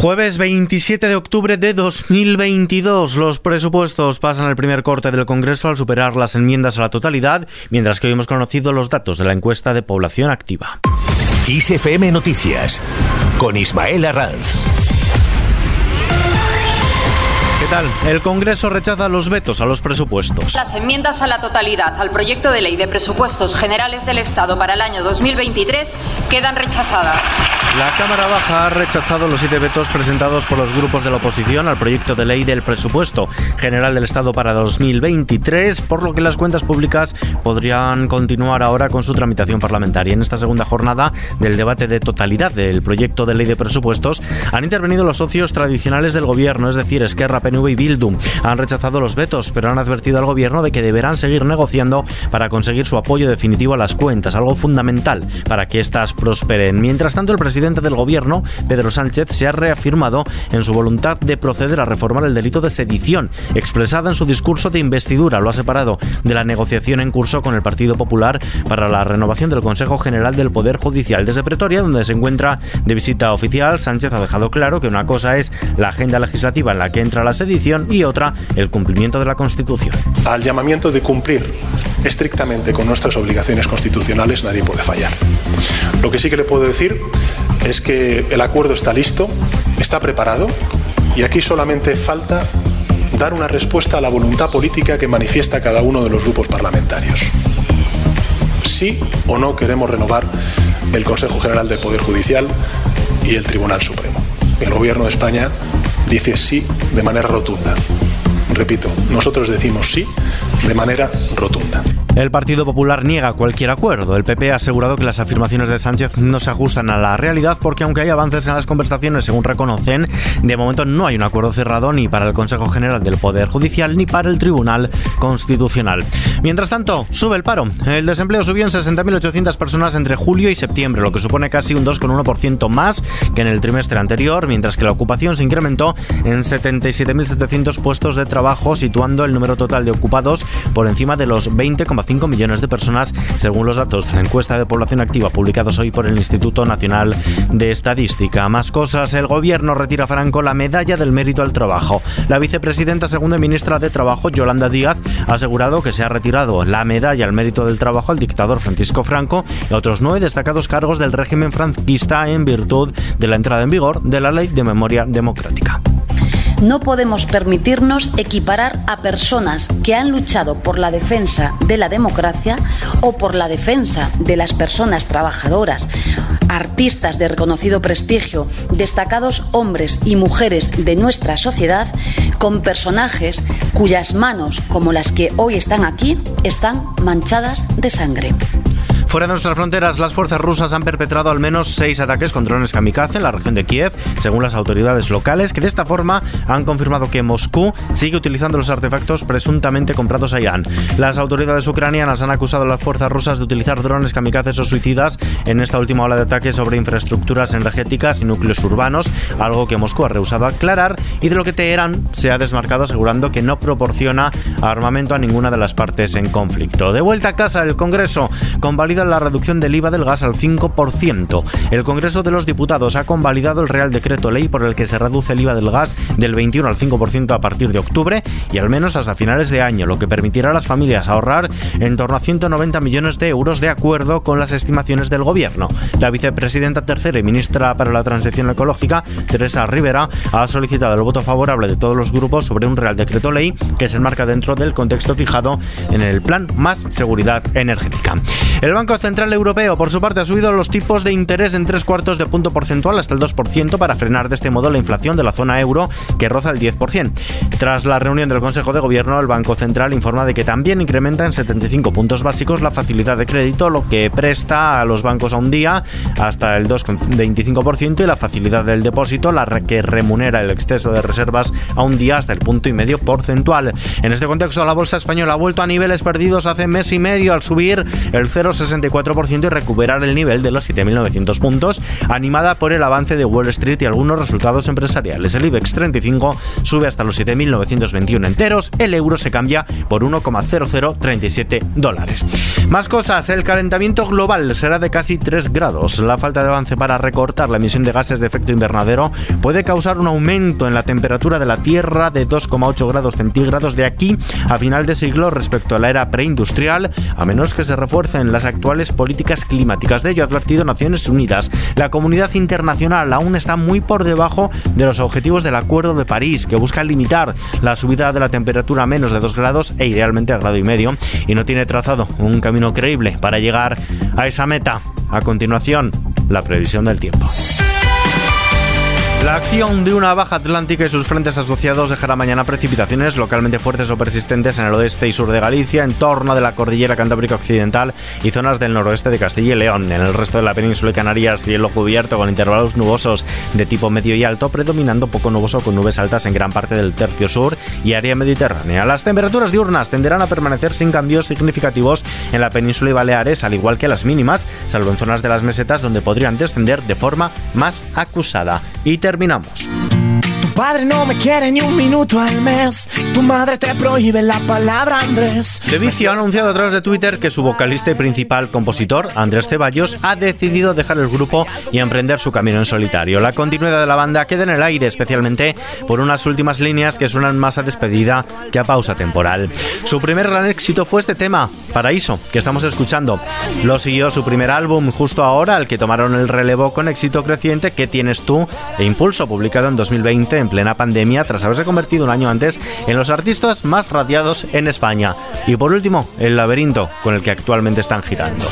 Jueves 27 de octubre de 2022. Los presupuestos pasan el primer corte del Congreso al superar las enmiendas a la totalidad, mientras que hoy hemos conocido los datos de la encuesta de población activa. ISFM Noticias con Ismael Arranz. ¿Qué tal? El Congreso rechaza los vetos a los presupuestos. Las enmiendas a la totalidad al proyecto de ley de presupuestos generales del Estado para el año 2023 quedan rechazadas. La Cámara Baja ha rechazado los siete vetos presentados por los grupos de la oposición al proyecto de ley del presupuesto general del Estado para 2023, por lo que las cuentas públicas podrían continuar ahora con su tramitación parlamentaria. En esta segunda jornada del debate de totalidad del proyecto de ley de presupuestos han intervenido los socios tradicionales del gobierno, es decir, Esquerra, PNV y Bildu. Han rechazado los vetos, pero han advertido al gobierno de que deberán seguir negociando para conseguir su apoyo definitivo a las cuentas, algo fundamental para que éstas prosperen. Mientras tanto, el presidente del gobierno, Pedro Sánchez, se ha reafirmado en su voluntad de proceder a reformar el delito de sedición, expresada en su discurso de investidura. Lo ha separado de la negociación en curso con el Partido Popular para la renovación del Consejo General del Poder Judicial. Desde Pretoria, donde se encuentra de visita oficial, Sánchez ha dejado claro que una cosa es la agenda legislativa en la que entra la sedición y otra el cumplimiento de la Constitución. Al llamamiento de cumplir estrictamente con nuestras obligaciones constitucionales nadie puede fallar. Lo que sí que le puedo decir es que el acuerdo está listo, está preparado y aquí solamente falta dar una respuesta a la voluntad política que manifiesta cada uno de los grupos parlamentarios. Sí o no queremos renovar el Consejo General del Poder Judicial y el Tribunal Supremo. El Gobierno de España dice sí de manera rotunda. Repito, nosotros decimos sí de manera rotunda. El Partido Popular niega cualquier acuerdo. El PP ha asegurado que las afirmaciones de Sánchez no se ajustan a la realidad porque aunque hay avances en las conversaciones, según reconocen, de momento no hay un acuerdo cerrado ni para el Consejo General del Poder Judicial ni para el Tribunal Constitucional. Mientras tanto, sube el paro. El desempleo subió en 60.800 personas entre julio y septiembre, lo que supone casi un 2,1% más que en el trimestre anterior, mientras que la ocupación se incrementó en 77.700 puestos de trabajo, situando el número total de ocupados por encima de los 20,5 millones de personas, según los datos de la encuesta de población activa publicados hoy por el Instituto Nacional de Estadística. Más cosas, el gobierno retira a Franco la medalla del mérito al trabajo. La vicepresidenta segunda ministra de Trabajo, Yolanda Díaz, ha asegurado que se ha retirado la medalla al mérito del trabajo al dictador Francisco Franco y a otros nueve destacados cargos del régimen franquista en virtud de la entrada en vigor de la Ley de Memoria Democrática. No podemos permitirnos equiparar a personas que han luchado por la defensa de la democracia o por la defensa de las personas trabajadoras, artistas de reconocido prestigio, destacados hombres y mujeres de nuestra sociedad, con personajes cuyas manos, como las que hoy están aquí, están manchadas de sangre. Fuera de nuestras fronteras, las fuerzas rusas han perpetrado al menos seis ataques con drones kamikaze en la región de Kiev, según las autoridades locales, que de esta forma han confirmado que Moscú sigue utilizando los artefactos presuntamente comprados a Irán. Las autoridades ucranianas han acusado a las fuerzas rusas de utilizar drones kamikazes o suicidas en esta última ola de ataques sobre infraestructuras energéticas y núcleos urbanos, algo que Moscú ha rehusado aclarar y de lo que Teherán se ha desmarcado asegurando que no proporciona armamento a ninguna de las partes en conflicto. De vuelta a casa, el Congreso convalida la reducción del IVA del gas al 5%. El Congreso de los Diputados ha convalidado el Real Decreto Ley por el que se reduce el IVA del gas del 21 al 5% a partir de octubre y al menos hasta finales de año, lo que permitirá a las familias ahorrar en torno a 190 millones de euros de acuerdo con las estimaciones del Gobierno. La vicepresidenta tercera y ministra para la Transición Ecológica, Teresa Rivera, ha solicitado el voto favorable de todos los grupos sobre un Real Decreto Ley que se enmarca dentro del contexto fijado en el Plan Más Seguridad Energética. El Banco Banco Central Europeo, por su parte, ha subido los tipos de interés en tres cuartos de punto porcentual hasta el 2% para frenar de este modo la inflación de la zona euro, que roza el 10%. Tras la reunión del Consejo de Gobierno, el Banco Central informa de que también incrementa en 75 puntos básicos la facilidad de crédito, lo que presta a los bancos a un día hasta el 2,25% y la facilidad del depósito, la que remunera el exceso de reservas a un día hasta el punto y medio porcentual. En este contexto, la bolsa española ha vuelto a niveles perdidos hace mes y medio al subir el 0,60 64% y recuperar el nivel de los 7.900 puntos, animada por el avance de Wall Street y algunos resultados empresariales. El IBEX 35 sube hasta los 7.921 enteros, el euro se cambia por 1,0037 dólares. Más cosas, el calentamiento global será de casi 3 grados. La falta de avance para recortar la emisión de gases de efecto invernadero puede causar un aumento en la temperatura de la Tierra de 2,8 grados centígrados de aquí a final de siglo respecto a la era preindustrial, a menos que se refuercen las actuales políticas climáticas. De ello ha advertido Naciones Unidas. La comunidad internacional aún está muy por debajo de los objetivos del Acuerdo de París, que busca limitar la subida de la temperatura a menos de 2 grados e idealmente a grado y medio, y no tiene trazado un camino creíble para llegar a esa meta. A continuación, la previsión del tiempo. La acción de una baja atlántica y sus frentes asociados dejará mañana precipitaciones localmente fuertes o persistentes en el oeste y sur de Galicia, en torno de la cordillera Cantábrica Occidental y zonas del noroeste de Castilla y León. En el resto de la península de Canarias, cielo cubierto con intervalos nubosos de tipo medio y alto, predominando poco nuboso con nubes altas en gran parte del tercio sur y área mediterránea. Las temperaturas diurnas tenderán a permanecer sin cambios significativos en la península y Baleares, al igual que las mínimas, salvo en zonas de las mesetas donde podrían descender de forma más acusada. Y terminamos. Padre no me quiere ni un minuto al mes. Tu madre te prohíbe la palabra Andrés. Vicio ha anunciado a través de Twitter que su vocalista y principal compositor, Andrés Ceballos, ha decidido dejar el grupo y emprender su camino en solitario. La continuidad de la banda queda en el aire, especialmente por unas últimas líneas que suenan más a despedida que a pausa temporal. Su primer gran éxito fue este tema, Paraíso, que estamos escuchando. Lo siguió su primer álbum justo ahora, al que tomaron el relevo con éxito creciente que tienes tú e Impulso, publicado en 2020 en plena pandemia tras haberse convertido un año antes en los artistas más radiados en España. Y por último, El laberinto, con el que actualmente están girando.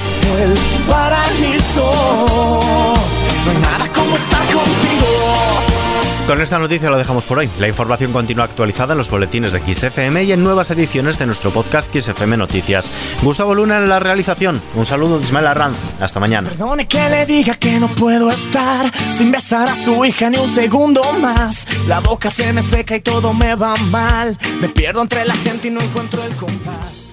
Con esta noticia lo dejamos por hoy. La información continúa actualizada en los boletines de XFM y en nuevas ediciones de nuestro podcast XFM Noticias. Gustavo Luna en la realización. Un saludo de Ismael Arranz. Hasta mañana. Perdone que le diga que no puedo estar sin besar a su hija ni un segundo más. La boca se me seca y todo me va mal. Me pierdo entre la gente y no encuentro el compás.